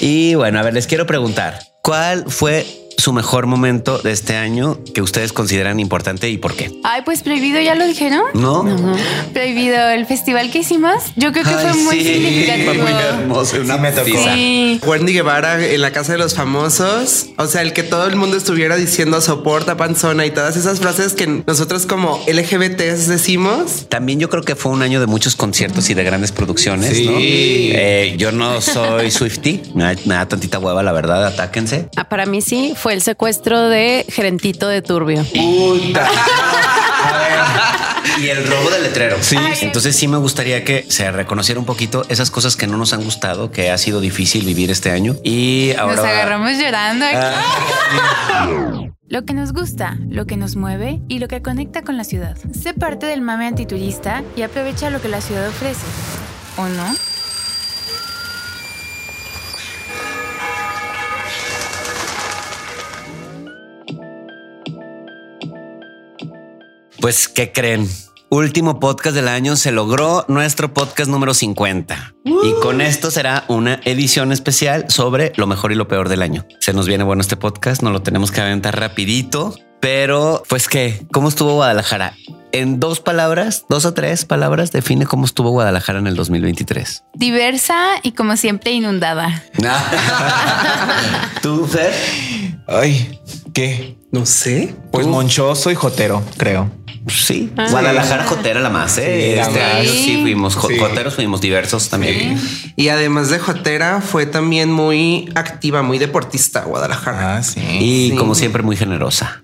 Y bueno, a ver, les quiero preguntar, ¿cuál fue su mejor momento de este año que ustedes consideran importante y por qué? Ay, pues prohibido, ya lo dijeron. ¿No? Prohibido el festival que hicimos. Yo creo que fue muy sí, significativo. Fue muy hermoso, una Sí, me tocó. Sí. Wendy Guevara en la casa de los famosos. O sea, el que todo el mundo estuviera diciendo soporta panzona y todas esas frases que nosotros como LGBTs decimos. También yo creo que fue un año de muchos conciertos y de grandes producciones. Sí. ¿no? Eh, yo no soy Swifty, me da, me da tantita hueva, la verdad. Atáquense. Ah, para mí sí, fue el secuestro de Gerentito de Turbio. Y el robo del letrero. Sí. Entonces sí me gustaría que se reconociera un poquito esas cosas que no nos han gustado, que ha sido difícil vivir este año. Y ahora Nos agarramos llorando aquí. Ah. Lo que nos gusta, lo que nos mueve y lo que conecta con la ciudad. Sé parte del mame antiturista y aprovecha lo que la ciudad ofrece. ¿O no? Pues, ¿qué creen? Último podcast del año se logró nuestro podcast número 50. Y con esto será una edición especial sobre lo mejor y lo peor del año. Se nos viene bueno este podcast, no lo tenemos que aventar rapidito, pero pues qué, ¿cómo estuvo Guadalajara? En dos palabras, dos o tres palabras, define cómo estuvo Guadalajara en el 2023. Diversa y como siempre inundada. ¿Tú, Fer? Ay, ¿qué? No sé. Pues monchoso y jotero, creo. Sí. Guadalajara Jotera la más, ¿eh? Sí, este más. año sí fuimos Sí. joteros, fuimos diversos también. Y además de Jotera, fue también muy activa, muy deportista Guadalajara. Ah, sí. Y Sí. como siempre, muy generosa.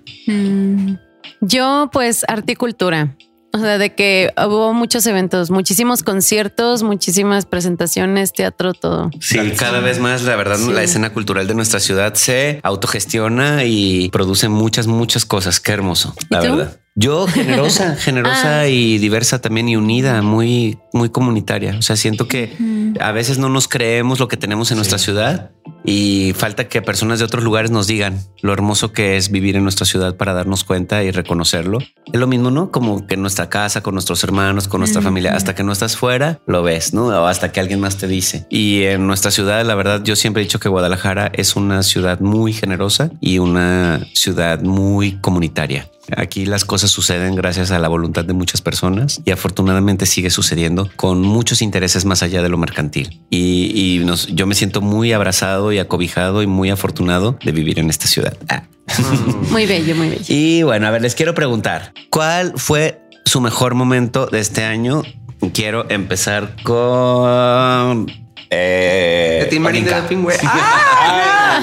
Yo, pues, arte y cultura. O sea, de que hubo muchos eventos, muchísimos conciertos, muchísimas presentaciones, teatro, todo. Sí, cada vez más, la verdad, la escena cultural de nuestra ciudad se autogestiona y produce muchas, muchas cosas. Qué hermoso, la tú? verdad. Yo generosa, generosa y diversa también y unida, muy, muy comunitaria. O sea, siento que a veces no nos creemos lo que tenemos en nuestra ciudad y falta que personas de otros lugares nos digan lo hermoso que es vivir en nuestra ciudad para darnos cuenta y reconocerlo. Es lo mismo, ¿no? Como que en nuestra casa, con nuestros hermanos, con nuestra familia, hasta que no estás fuera, lo ves, ¿no? O hasta que alguien más te dice. Y en nuestra ciudad, la verdad, yo siempre he dicho que Guadalajara es una ciudad muy generosa y una ciudad muy comunitaria. Aquí las cosas suceden gracias a la voluntad de muchas personas y afortunadamente sigue sucediendo con muchos intereses más allá de lo mercantil. Y, y nos- yo me siento muy abrazado y acobijado y muy afortunado de vivir en esta ciudad. Ah. Muy bello, muy bello. Y bueno, a ver, les quiero preguntar, ¿cuál fue su mejor momento de este año? Quiero empezar con... Eh, De Tim Marín de. ¡Ah!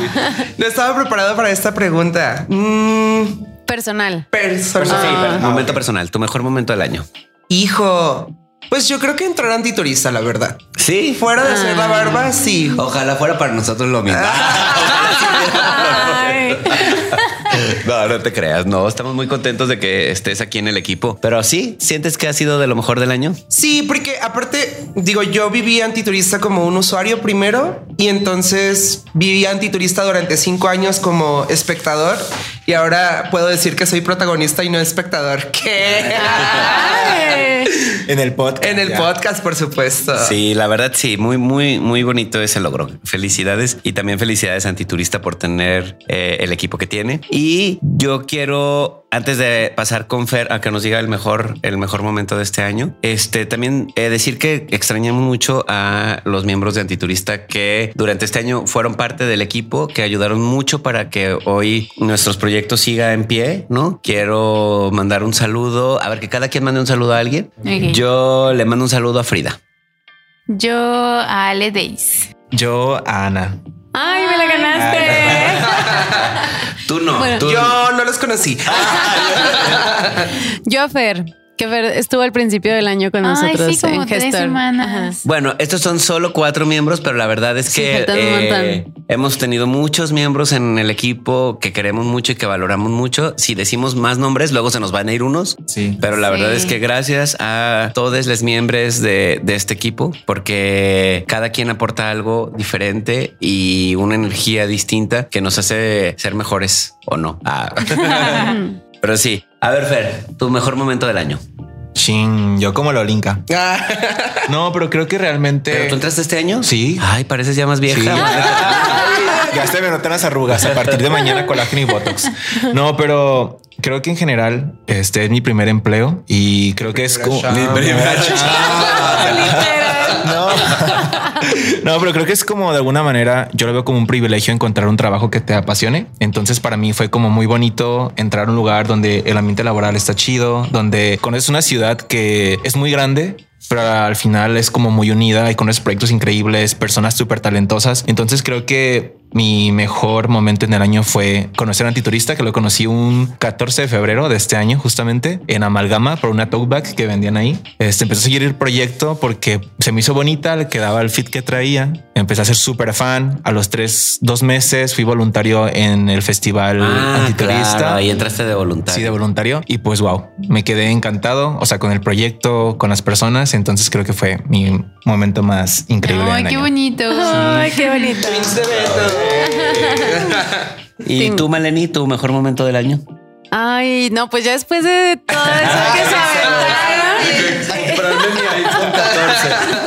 No estaba preparado para esta pregunta. Mm, Personal. personal. Sí, pero momento personal, tu mejor momento del año. Hijo. Pues yo creo que entrar antiturista, la verdad. Sí, Fuera de hacer la barba, sí. Ojalá fuera para nosotros lo mismo. Ay. No, no te creas. No, estamos muy contentos de que estés aquí en el equipo. Pero sí, ¿sientes que ha sido de lo mejor del año? Sí, porque aparte, digo, yo viví antiturista como un usuario primero y entonces viví antiturista durante cinco años como espectador y ahora puedo decir que soy protagonista y no espectador. ¿Qué? En el podcast. en el ya. podcast, por supuesto. Sí, la verdad, sí, muy, muy, muy bonito ese logro. Felicidades y también felicidades a Antiturista por tener eh, el equipo que tiene. Y yo quiero, antes de pasar con Fer a que nos diga el mejor, el mejor momento de este año, este también eh, decir que extrañamos mucho a los miembros de Antiturista que durante este año fueron parte del equipo, que ayudaron mucho para que hoy nuestros proyectos siga en pie. No quiero mandar un saludo. A ver, que cada quien mande un saludo a alguien. Yo le mando un saludo a Frida. Yo a Ale Days. Yo, Ana. Ay, me la ganaste. Tú no. Bueno, tú- Yo no los conocí. Yo, Fer, que estuvo al principio del año con Ay, nosotros sí, como en tres Gestor. semanas. Ajá. Bueno, estos son solo cuatro miembros, pero la verdad es que eh, hemos tenido muchos miembros en el equipo que queremos mucho y que valoramos mucho. Si decimos más nombres, luego se nos van a ir unos. Sí. Pero la Sí. verdad es que gracias a todos los miembros de, de este equipo, porque cada quien aporta algo diferente y una energía distinta que nos hace ser mejores o no. Ah. Pero sí, a ver, Fer, tu mejor momento del año. Chin, yo como lo linka. No, pero creo que realmente. ¿Pero tú entraste este año? Sí. Ay, pareces ya más vieja. Sí. ya se me notan las arrugas a partir de mañana colágeno y botox. No, pero creo que en general este es mi primer empleo y creo que es como chamba. mi primera No. No, pero creo que es como de alguna manera yo lo veo como un privilegio encontrar un trabajo que te apasione. Entonces para mí fue como muy bonito entrar a un lugar donde el ambiente laboral está chido, donde conoces una ciudad que es muy grande, pero al final es como muy unida y conoces proyectos increíbles, personas súper talentosas. Entonces creo que mi mejor momento en el año fue conocer a Antiturista, que lo conocí un 14 de febrero de este año, justamente en Amalgama por una talk back que vendían ahí. Este empecé a seguir el proyecto porque se me hizo bonita, le quedaba el fit que traía. Empecé a ser súper fan. A los tres, dos meses fui voluntario en el festival Ah, Antiturista. claro, ahí entraste de voluntario. Sí, de voluntario. Y pues wow, me quedé encantado, o sea, con el proyecto, con las personas. Entonces creo que fue mi momento más increíble. Ay, del qué año. bonito. Ay, qué bonito. ¿Y tú, Maleni, tu mejor momento del año? Ay, no, pues ya después de todo eso que se aventaron.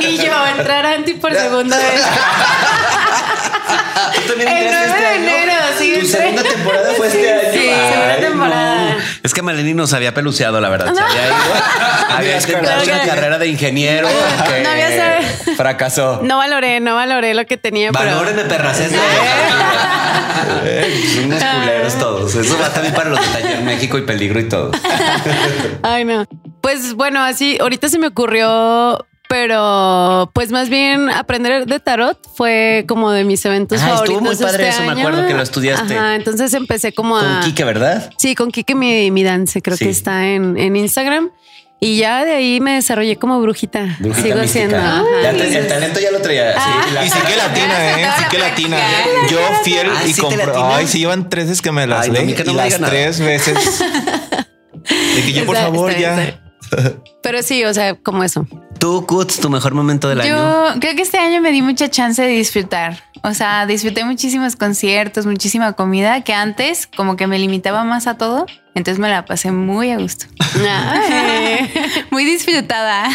Y yo entrar a Anti por segunda vez. ¿Tú también El 9 de enero, sí. ¿Tu segunda temporada fue este año? Es que Maleni nos había peluceado, la verdad. Se había ido. Había intentado una carrera de ingeniero que No había fracasó. No valoré, no valoré lo que tenía, pero Valórenme, perras. Es de... Eh, Unos culeros todos. Eso va también para los de Taller México y Peligro y todo. Ay, no. Pues bueno, así ahorita se me ocurrió, pero pues más bien aprender de tarot fue como de mis eventos Ah, estuvo favoritos. muy de padre este eso, me año. acuerdo que lo estudiaste. Ajá, entonces empecé como a. Con Kike, ¿verdad? Sí, con Kike mi, mi dance, creo Sí. que está en, en Instagram. Y ya de ahí me desarrollé como brujita. Brujita Sigo mística. siendo. ajá. Ya te- el talento ya lo traía. Sí, la- Y sí que latina, eh. Sí que latina. Yo fiel Ah, y ¿sí compro. Ay, sí, llevan tres veces que me las Ay, leí no y me las nada. tres veces. De que yo, por Está- favor, está- ya. está- Pero sí, o sea, como eso. Tú, Kutz, tu mejor momento del año. Yo creo que este año me di mucha chance de disfrutar. O sea, disfruté muchísimos conciertos, muchísima comida que antes como que me limitaba más a todo. Entonces me la pasé muy a gusto. Muy disfrutada.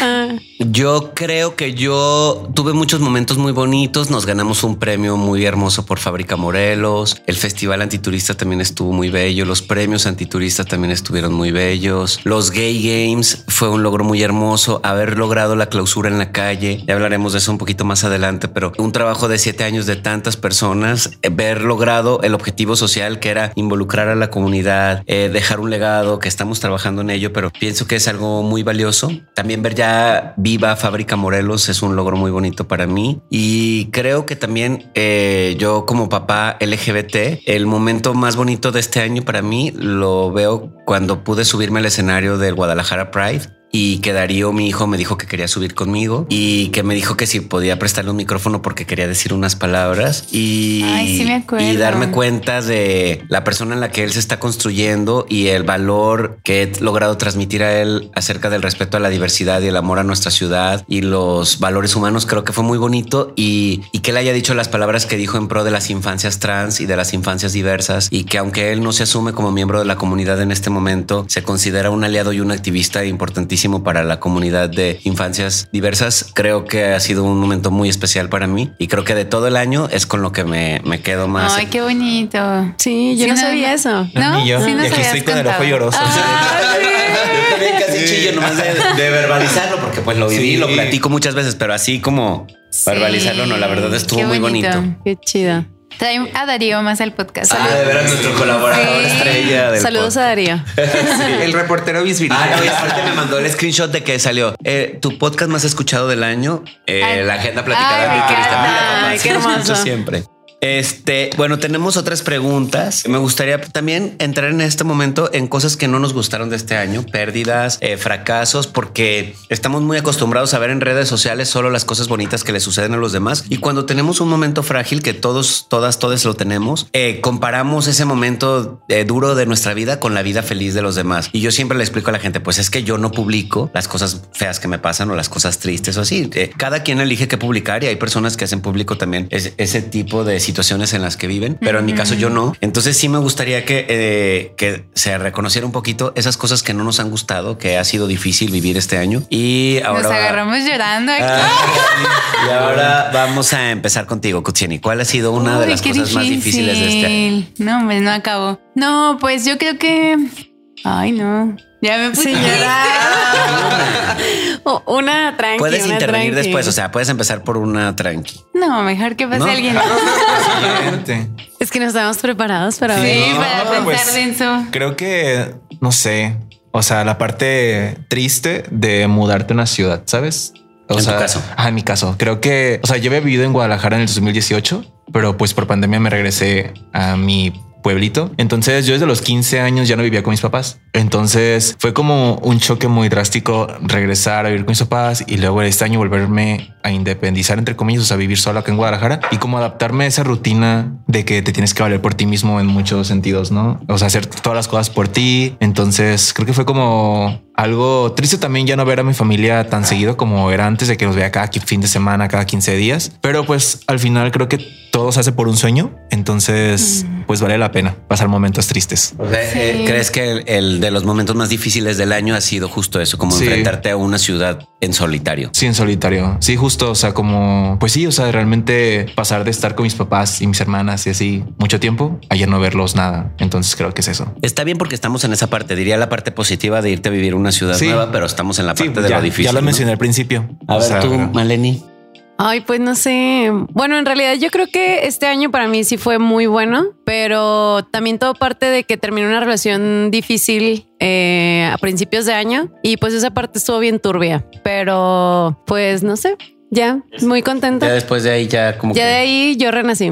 Yo creo que yo tuve muchos momentos muy bonitos. Nos ganamos un premio muy hermoso por Fábrica Morelos. El Festival Antiturista también estuvo muy bello. Los premios Antituristas también estuvieron muy bellos. Los Gay Games fue un logro muy hermoso. Haber logrado la clausura en la calle. Ya hablaremos de eso un poquito más adelante, pero un trabajo de siete años de tantas personas, eh, ver logrado el objetivo social que era involucrar a la comunidad, eh, dejar un legado, que estamos trabajando en ello, pero pienso que es algo muy valioso. También ver ya viva Fábrica Morelos es un logro muy bonito para mí y creo que también eh, yo como papá LGBT, el momento más bonito de este año para mí lo veo cuando pude subirme al escenario del Guadalajara Pride y que Darío, mi hijo, me dijo que quería subir conmigo y que me dijo que si podía prestarle un micrófono porque quería decir unas palabras y, Ay, sí me y darme cuenta de la persona en la que él se está construyendo y el valor que he logrado transmitir a él acerca del respeto a la diversidad y el amor a nuestra ciudad y los valores humanos. Creo que fue muy bonito y, y que él haya dicho las palabras que dijo en pro de las infancias trans y de las infancias diversas y que aunque él no se asume como miembro de la comunidad en este momento, se considera un aliado y un activista importantísimo para la comunidad de infancias diversas. Creo que ha sido un momento muy especial para mí y creo que de todo el año es con lo que me, me quedo más. Ay, qué bonito. Sí, yo Sí, no no, sabía no. eso. ¿No? Ni yo. Sí nos y aquí estoy con el ojo lloroso. Yo también casi Sí. chillo nomás de, de verbalizarlo, porque pues lo viví, Sí. lo platico muchas veces, pero así como verbalizarlo, no, la verdad estuvo Qué muy bonito. Qué chido. Trae a Darío más al podcast. Ah, de veras, nuestro colaborador Sí. estrella del Saludos a Darío. El reportero bisbirita. Ah, no, y aparte me mandó el screenshot de que salió eh, tu podcast más escuchado del año, eh, Ay. la agenda platicada Ay, de Ay, qué lo escucho hermoso. siempre. Este, bueno, tenemos otras preguntas. Me gustaría también entrar en este momento en cosas que no nos gustaron de este año, pérdidas, eh, fracasos, porque estamos muy acostumbrados a ver en redes sociales solo las cosas bonitas que le suceden a los demás. Y cuando tenemos un momento frágil, que todos, todas, todos lo tenemos, eh, comparamos ese momento eh, duro de nuestra vida con la vida feliz de los demás. Y yo siempre le explico a la gente, pues es que yo no publico las cosas feas que me pasan o las cosas tristes o así. Eh, cada quien elige qué publicar y hay personas que hacen público también ese, ese tipo de situaciones situaciones en las que viven, pero en mi caso yo no. Entonces sí me gustaría que, eh, que se reconociera un poquito esas cosas que no nos han gustado, que ha sido difícil vivir este año. Y ahora... Nos agarramos llorando aquí. Ah, y ahora vamos a empezar contigo, Kutsieni. ¿Cuál ha sido una de las cosas más difíciles de este año? No, hombre, no acabo. No, pues yo creo que. Ay, no. Ya me puse a llorar. Una tranqui. Puedes una intervenir tranqui. después, o sea, puedes empezar por una tranqui. No, mejor que pase ¿No? alguien. Es que no estábamos preparados para Sí, ver. para pensar pues, denso. Creo que, no sé, o sea, la parte triste de mudarte a una ciudad, ¿sabes? O En tu sea, caso. Ah, en mi caso. Creo que, o sea, yo había vivido en Guadalajara en el 2018, pero pues por pandemia me regresé a mi pueblito. Entonces yo desde los 15 años ya no vivía con mis papás. Entonces fue como un choque muy drástico regresar a vivir con mis papás y luego este año volverme a independizar entre comillas, o sea, vivir solo acá en Guadalajara y como adaptarme a esa rutina de que te tienes que valer por ti mismo en muchos sentidos, ¿no? O sea, hacer todas las cosas por ti. Entonces creo que fue como algo triste también ya no ver a mi familia tan seguido como era antes de que los vea cada fin de semana, cada 15 días. Pero pues al final creo que todo se hace por un sueño. Entonces, pues vale la pena pasar momentos tristes. O sea, eh, ¿Crees que el, el de los momentos más difíciles del año ha sido justo eso, como Sí. enfrentarte a una ciudad en solitario? Sí, en solitario. Sí, justo. O sea, como, pues sí, o sea, realmente pasar de estar con mis papás y mis hermanas y así mucho tiempo a ya no verlos nada. Entonces creo que es eso. Está bien porque estamos en esa parte, diría la parte positiva de irte a vivir a una ciudad Sí. nueva, pero estamos en la Sí, parte de ya, lo difícil. ya lo ¿no? mencioné al principio. A O ver, sea, tú, Maleni. Ay, pues no sé. Bueno, en realidad yo creo que este año para mí sí fue muy bueno, pero también todo parte de que terminé una relación difícil eh, a principios de año y pues esa parte estuvo bien turbia, pero pues no sé, ya muy contenta. Ya después de ahí ya como Ya que- de ahí yo renací.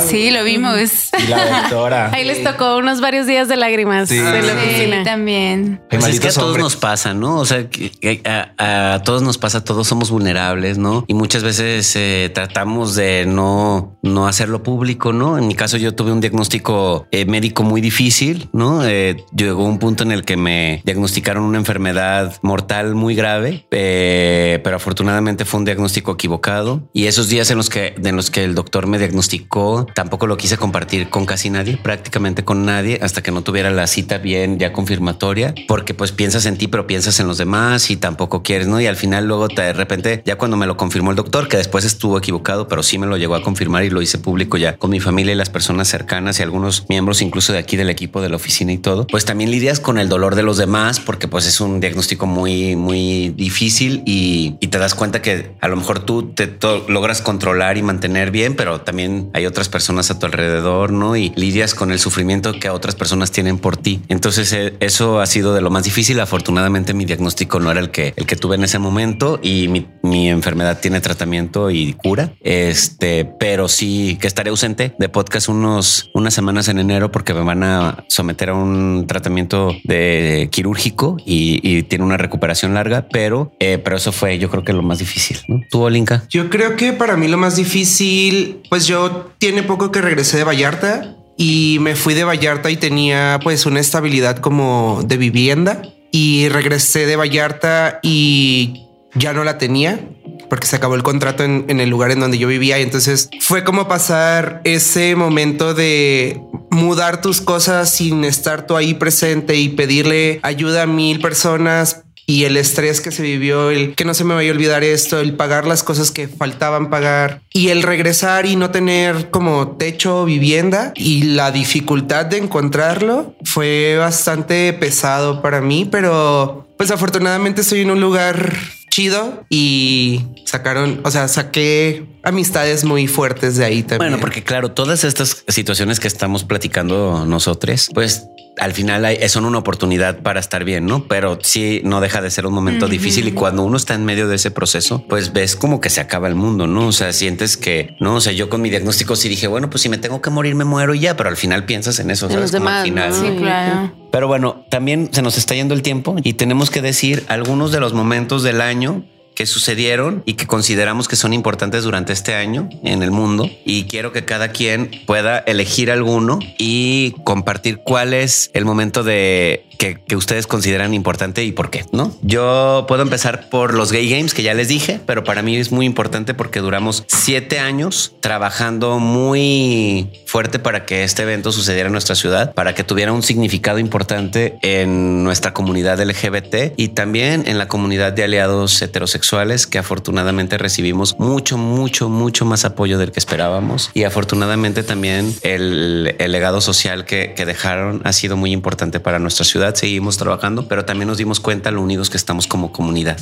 Sí, lo vimos. Y la doctora. Ahí les tocó unos varios días de lágrimas Sí. en la Sí, también. Pues es que a todos nos pasa, ¿no? O sea, que- que a, a todos nos pasa, todos somos vulnerables, ¿no? Y muchas veces eh, tratamos de no, no hacerlo público, ¿no? En mi caso yo tuve un diagnóstico eh, médico muy difícil, ¿no? Eh, llegó un punto en el que me diagnosticaron una enfermedad mortal muy grave, eh, pero afortunadamente fue un diagnóstico equivocado. Y esos días en los que, en los que el doctor me diagnosticó, tampoco lo quise compartir con casi nadie, prácticamente con nadie, hasta que no tuviera la cita bien ya confirmatoria, porque pues piensas en ti, pero piensas en los demás y tampoco quieres, ¿no? Y al final luego de repente, ya cuando me lo confirmó el doctor, que después estuvo equivocado, pero sí me lo llegó a confirmar y lo hice público ya con mi familia y las personas cercanas y algunos miembros incluso de aquí del equipo de la oficina y todo, pues también lidias con el dolor de los demás, porque pues es un diagnóstico muy, muy difícil y, y te das cuenta que a lo mejor tú te logras controlar y mantener bien, pero también hay otras personas a tu alrededor, ¿no? Y lidias con el sufrimiento que otras personas tienen por ti. Entonces eh, eso ha sido de lo más difícil. Afortunadamente mi diagnóstico no era el que, el que tuve en ese momento y mi, mi enfermedad tiene tratamiento y cura. Este, pero sí que estaré ausente de podcast unos, unas semanas en enero porque me van a someter a un tratamiento de quirúrgico y, y tiene una recuperación larga, pero, eh, pero eso fue yo creo que lo más difícil. ¿no? ¿Tú, Olinka? Yo creo que para mí lo más difícil, pues yo tiene poco que regresé de Vallarta y me fui de Vallarta y tenía pues una estabilidad como de vivienda. Y regresé de Vallarta y ya no la tenía porque se acabó el contrato en, el lugar en donde yo vivía. Y entonces fue como pasar ese momento de mudar tus cosas sin estar tú ahí presente y pedirle ayuda a mil personas y el estrés que se vivió, el que no se me vaya a olvidar esto, el pagar las cosas que faltaban pagar y el regresar y no tener como techo, vivienda y la dificultad de encontrarlo fue bastante pesado para mí, pero pues afortunadamente estoy en un lugar chido y sacaron, o sea, saqué amistades muy fuertes de ahí también. Bueno, porque claro, todas estas situaciones que estamos platicando nosotros, pues al final hay- son una oportunidad para estar bien, ¿no? Pero sí no deja de ser un momento difícil y cuando uno está en medio de ese proceso, pues ves como que se acaba el mundo, ¿no? O sea, sientes que, no, o sea, yo con mi diagnóstico sí dije, bueno, pues si me tengo que morir, me muero y ya, pero al final piensas en eso, En ¿sabes? los al demás, final, ¿no? Sí, claro. Pero bueno, también se nos está yendo el tiempo y tenemos que decir algunos de los momentos del año que sucedieron y que consideramos que son importantes durante este año en el mundo. Y quiero que cada quien pueda elegir alguno y compartir cuál es el momento de que, que ustedes consideran importante y por qué, ¿no? Yo puedo empezar por los Gay Games, que ya les dije, pero para mí es muy importante porque duramos siete años trabajando muy fuerte para que este evento sucediera en nuestra ciudad, para que tuviera un significado importante en nuestra comunidad LGBT y también en la comunidad de aliados heterosexuales que afortunadamente recibimos mucho, mucho, mucho más apoyo del que esperábamos y afortunadamente también el, el legado social que, que dejaron ha sido muy importante para nuestra ciudad. Seguimos trabajando, pero también nos dimos cuenta lo unidos que estamos como comunidad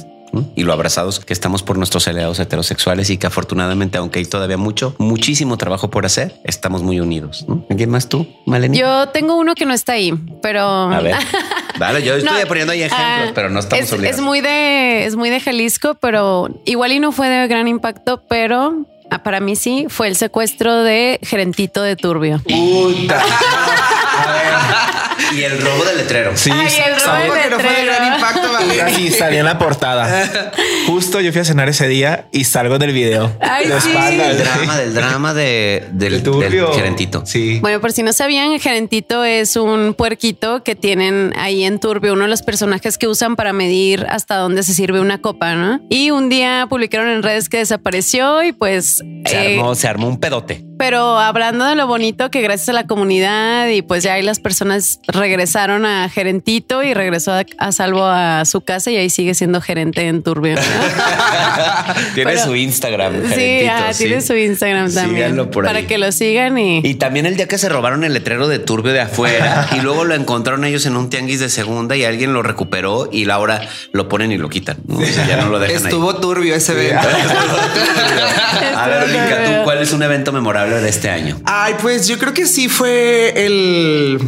y lo abrazados que estamos por nuestros aliados heterosexuales y que afortunadamente, aunque hay todavía mucho, muchísimo trabajo por hacer, estamos muy unidos. ¿no? ¿Alguien más tú, Maleni? Yo tengo uno que no está ahí, pero A ver. Vale, yo estoy No, poniendo ahí ejemplos, ah, pero no estamos es, obligados. es muy de es muy de Jalisco, pero igual y no fue de gran impacto, pero ah, para mí sí fue el secuestro de Gerentito de Turbio. Puta. Y el robo del letrero. Sí, Ay, el robo fue de gran impacto, Vale. Así salía en la portada. Justo yo fui a cenar ese día y salgo del video. Ay, de sí. espaldas. El drama del drama de, del, El turbio. del gerentito. Sí. Bueno, por si no sabían, Gerentito es un puerquito que tienen ahí en Turbio, uno de los personajes que usan para medir hasta dónde se sirve una copa, ¿no? Y un día publicaron en redes que desapareció y pues... Se eh, armó, se armó un pedote. Pero hablando de lo bonito que gracias a la comunidad y pues ya ahí las personas regresaron a gerentito y regresó a, a salvo a su casa y ahí sigue siendo gerente en Turbio. ¿no? Tiene Pero- su Instagram. sí, ah, sí. tiene su Instagram también. Síganlo por ahí. Para que lo sigan y... Y también el día que se robaron el letrero de Turbio de afuera y luego lo encontraron ellos en un tianguis de segunda y alguien lo recuperó y ahora lo ponen y lo quitan. ¿no? O sea, ya no lo dejan Estuvo turbio ese evento. A ver, Linka, ¿tú cuál es un evento memorable de este año? Ay, pues yo creo que sí fue el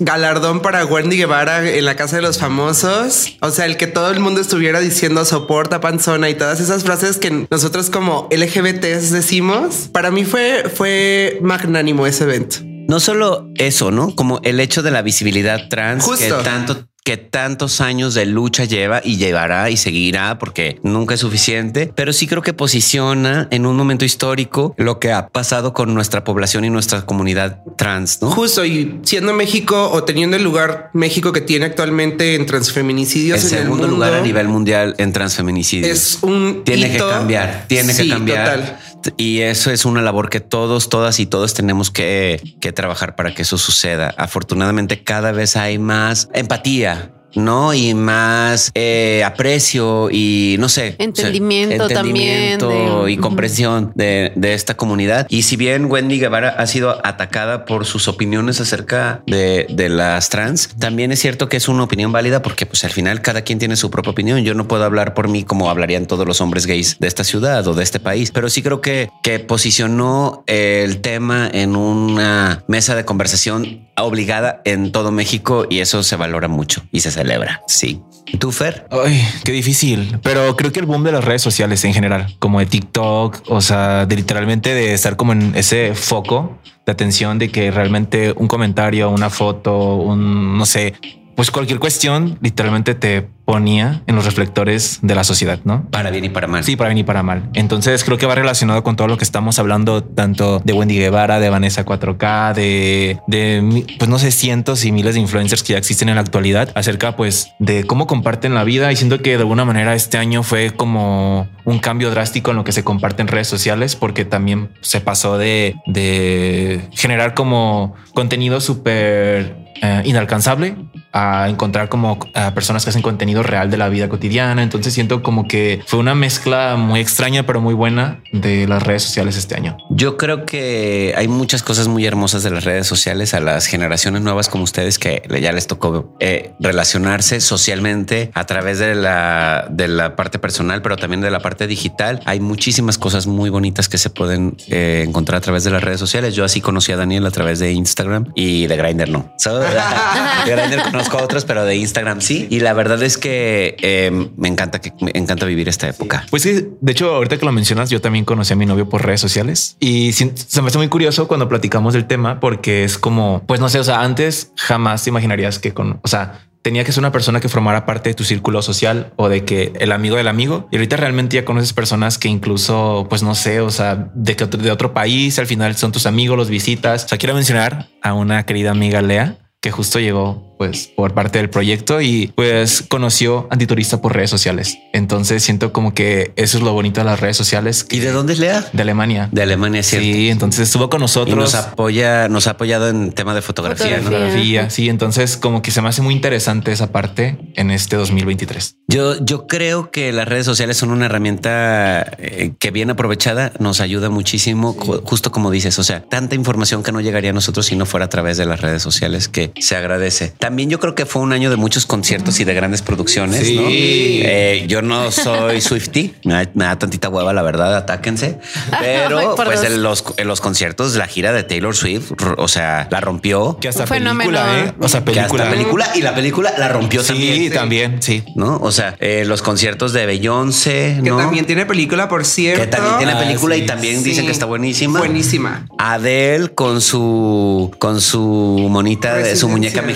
galardón para Wendy Guevara en la Casa de los Famosos. O sea, el que todo el mundo estuviera diciendo soporta panzona y todas esas frases que nosotros como LGBTs decimos. Para mí fue, fue magnánimo ese evento. No solo eso, ¿no? Como el hecho de la visibilidad trans Justo. que tanto que tantos años de lucha lleva y llevará y seguirá porque nunca es suficiente, pero sí creo que posiciona en un momento histórico lo que ha pasado con nuestra población y nuestra comunidad trans, ¿no? Justo y siendo México o teniendo el lugar México que tiene actualmente en transfeminicidios el en el segundo mundo, lugar a nivel mundial en transfeminicidios. es un tiene hito. que cambiar, tiene Sí, que cambiar. total. Y eso es una labor que todos, todas y todos tenemos que, que trabajar para que eso suceda. Afortunadamente cada vez hay más empatía. No, y más eh, aprecio y no sé, Entendimiento entendimiento también de- y comprensión de, de esta comunidad. Y si bien Wendy Guevara ha sido atacada por sus opiniones acerca de, de las trans, también es cierto que es una opinión válida porque pues al final cada quien tiene su propia opinión. Yo no puedo hablar por mí como hablarían todos los hombres gays de esta ciudad o de este país, pero sí creo que, que posicionó el tema en una mesa de conversación obligada en todo México y eso se valora mucho y se celebra. Sí. ¿Y tú, Fer? Ay, qué difícil. Pero creo que el boom de las redes sociales en general, como de TikTok, o sea, de literalmente de estar como en ese foco de atención de que realmente un comentario, una foto, un no sé, pues cualquier cuestión literalmente te ponía en los reflectores de la sociedad, ¿no? Para bien y para mal. Sí, para bien y para mal. Entonces creo que va relacionado con todo lo que estamos hablando, tanto de Wendy Guevara, de Vanessa 4K, de, de pues no sé, cientos y miles de influencers que ya existen en la actualidad acerca pues de cómo comparten la vida y siento que de alguna manera este año fue como un cambio drástico en lo que se comparte en redes sociales porque también se pasó de, de generar como contenido súper eh, inalcanzable a encontrar como a personas que hacen contenido real de la vida cotidiana. Entonces siento como que fue una mezcla muy extraña, pero muy buena de las redes sociales este año. Yo creo que hay muchas cosas muy hermosas de las redes sociales a las generaciones nuevas como ustedes que ya les tocó eh, relacionarse socialmente a través de la, de la parte personal, pero también de la parte digital. Hay muchísimas cosas muy bonitas que se pueden eh, encontrar a través de las redes sociales. Yo así conocí a Daniel a través de Instagram y de Grindr no. So, conozco otros, pero de Instagram sí. Y la verdad es que eh, me encanta que me encanta vivir esta época. Pues sí, de hecho, ahorita que lo mencionas, yo también conocí a mi novio por redes sociales y se me hace muy curioso cuando platicamos del tema porque es como, pues no sé, o sea, antes jamás te imaginarías que con, o sea, tenía que ser una persona que formara parte de tu círculo social o de que el amigo del amigo. Y ahorita realmente ya conoces personas que incluso, pues no sé, o sea, de, que otro, de otro país, al final son tus amigos, los visitas. O sea, quiero mencionar a una querida amiga Lea que justo llegó pues por parte del proyecto y pues conoció Antiturista por redes sociales. Entonces siento como que eso es lo bonito de las redes sociales. ¿Y de dónde es Lea? De Alemania. De Alemania, cierto. Sí, entonces estuvo con nosotros. Y nos apoya, nos ha apoyado en tema de fotografía, ¿no? Fotografía, sí. Entonces como que se me hace muy interesante esa parte en este 2023. Yo, yo creo que las redes sociales son una herramienta eh, que bien aprovechada nos ayuda muchísimo, ju- justo como dices, o sea, tanta información que no llegaría a nosotros si no fuera a través de las redes sociales que se agradece. También yo creo que fue un año de muchos conciertos y de grandes producciones, Sí. ¿no? Eh, yo no soy Swifty, me da, me da tantita hueva, la verdad, atáquense, pero pues en los, en los conciertos, la gira de Taylor Swift, o sea, la rompió. Que hasta película, ¿eh? O sea, Que hasta película. película y la película la rompió Sí, también. también, sí. ¿no? O sea, eh, los conciertos de Beyoncé, Que ¿no? también tiene película, por cierto. Que también tiene Ah, película sí. y también Sí. dicen que está buenísima. Buenísima. Adele con su con su monita de su Residencia. muñeca Con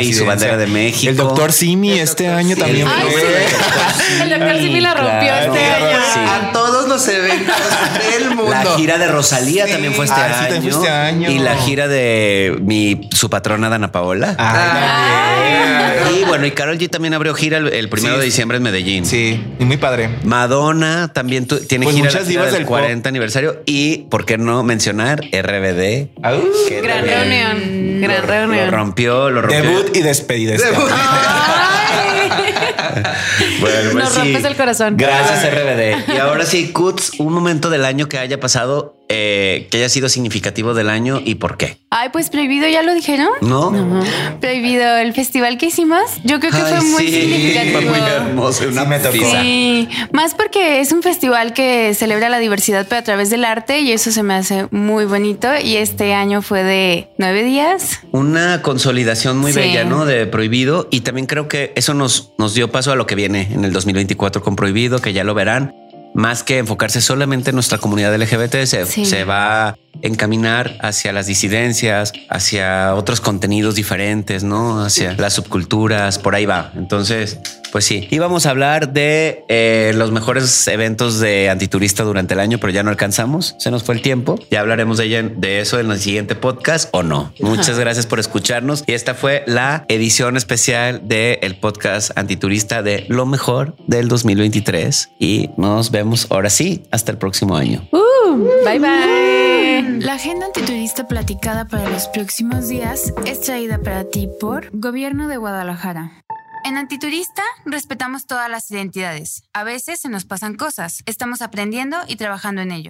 y su bandera de México. El doctor Simi El este Dr. año Simi. también Ay, fue. sí. El doctor Simi la rompió Claro. este año. Sí. A todos los eventos del mundo. La gira de Rosalía Sí. también fue este, Ah, sí, año, este año. Y la gira de mi su patrona Dana Paola. Ah, Y bueno, y Carol G también abrió gira el, el primero Sí. de diciembre en Medellín. Sí, y muy padre. Madonna también tu- tiene Pues gira, muchas gira del del pop. 40 aniversario y por qué no mencionar RBD. que Gran también reunión, gran Lo reunión. rompió, lo rompió. Debut y despedida. este Debut. Bueno, pues Nos sí. rompes el corazón. Gracias RBD. Y ahora sí, Kutz, un momento del año que haya pasado, eh, que haya sido significativo del año y por qué. Ay, pues prohibido, ya lo dijeron. ¿No? Prohibido el festival que hicimos. Yo creo que Ay, fue muy sí, significativo. Fue muy hermoso. Una Sí. Sí, más porque es un festival que celebra la diversidad, pero a través del arte, y eso se me hace muy bonito. Y este año fue de nueve días. Una consolidación muy Sí. bella, ¿no? De Prohibido. Y también creo que eso nos, nos dio paso a lo que viene en el 2024 con Prohibido, que ya lo verán. Más que enfocarse solamente en nuestra comunidad LGBT, se, Sí. se va a encaminar hacia las disidencias, hacia otros contenidos diferentes, ¿no? Hacia las subculturas, por ahí va. Entonces, pues sí. Íbamos a hablar de eh, los mejores eventos de antiturista durante el año, pero ya no alcanzamos. Se nos fue el tiempo. Ya hablaremos de, ella, de eso en el siguiente podcast o no. Muchas gracias por escucharnos. Y esta fue la edición especial del el podcast antiturista de lo mejor del 2023. Y nos vemos ahora sí hasta el próximo año. Uh, bye bye. La agenda antiturista platicada para los próximos días es traída para ti por Gobierno de Guadalajara. En Antiturista respetamos todas las identidades. A veces se nos pasan cosas. Estamos aprendiendo y trabajando en ello.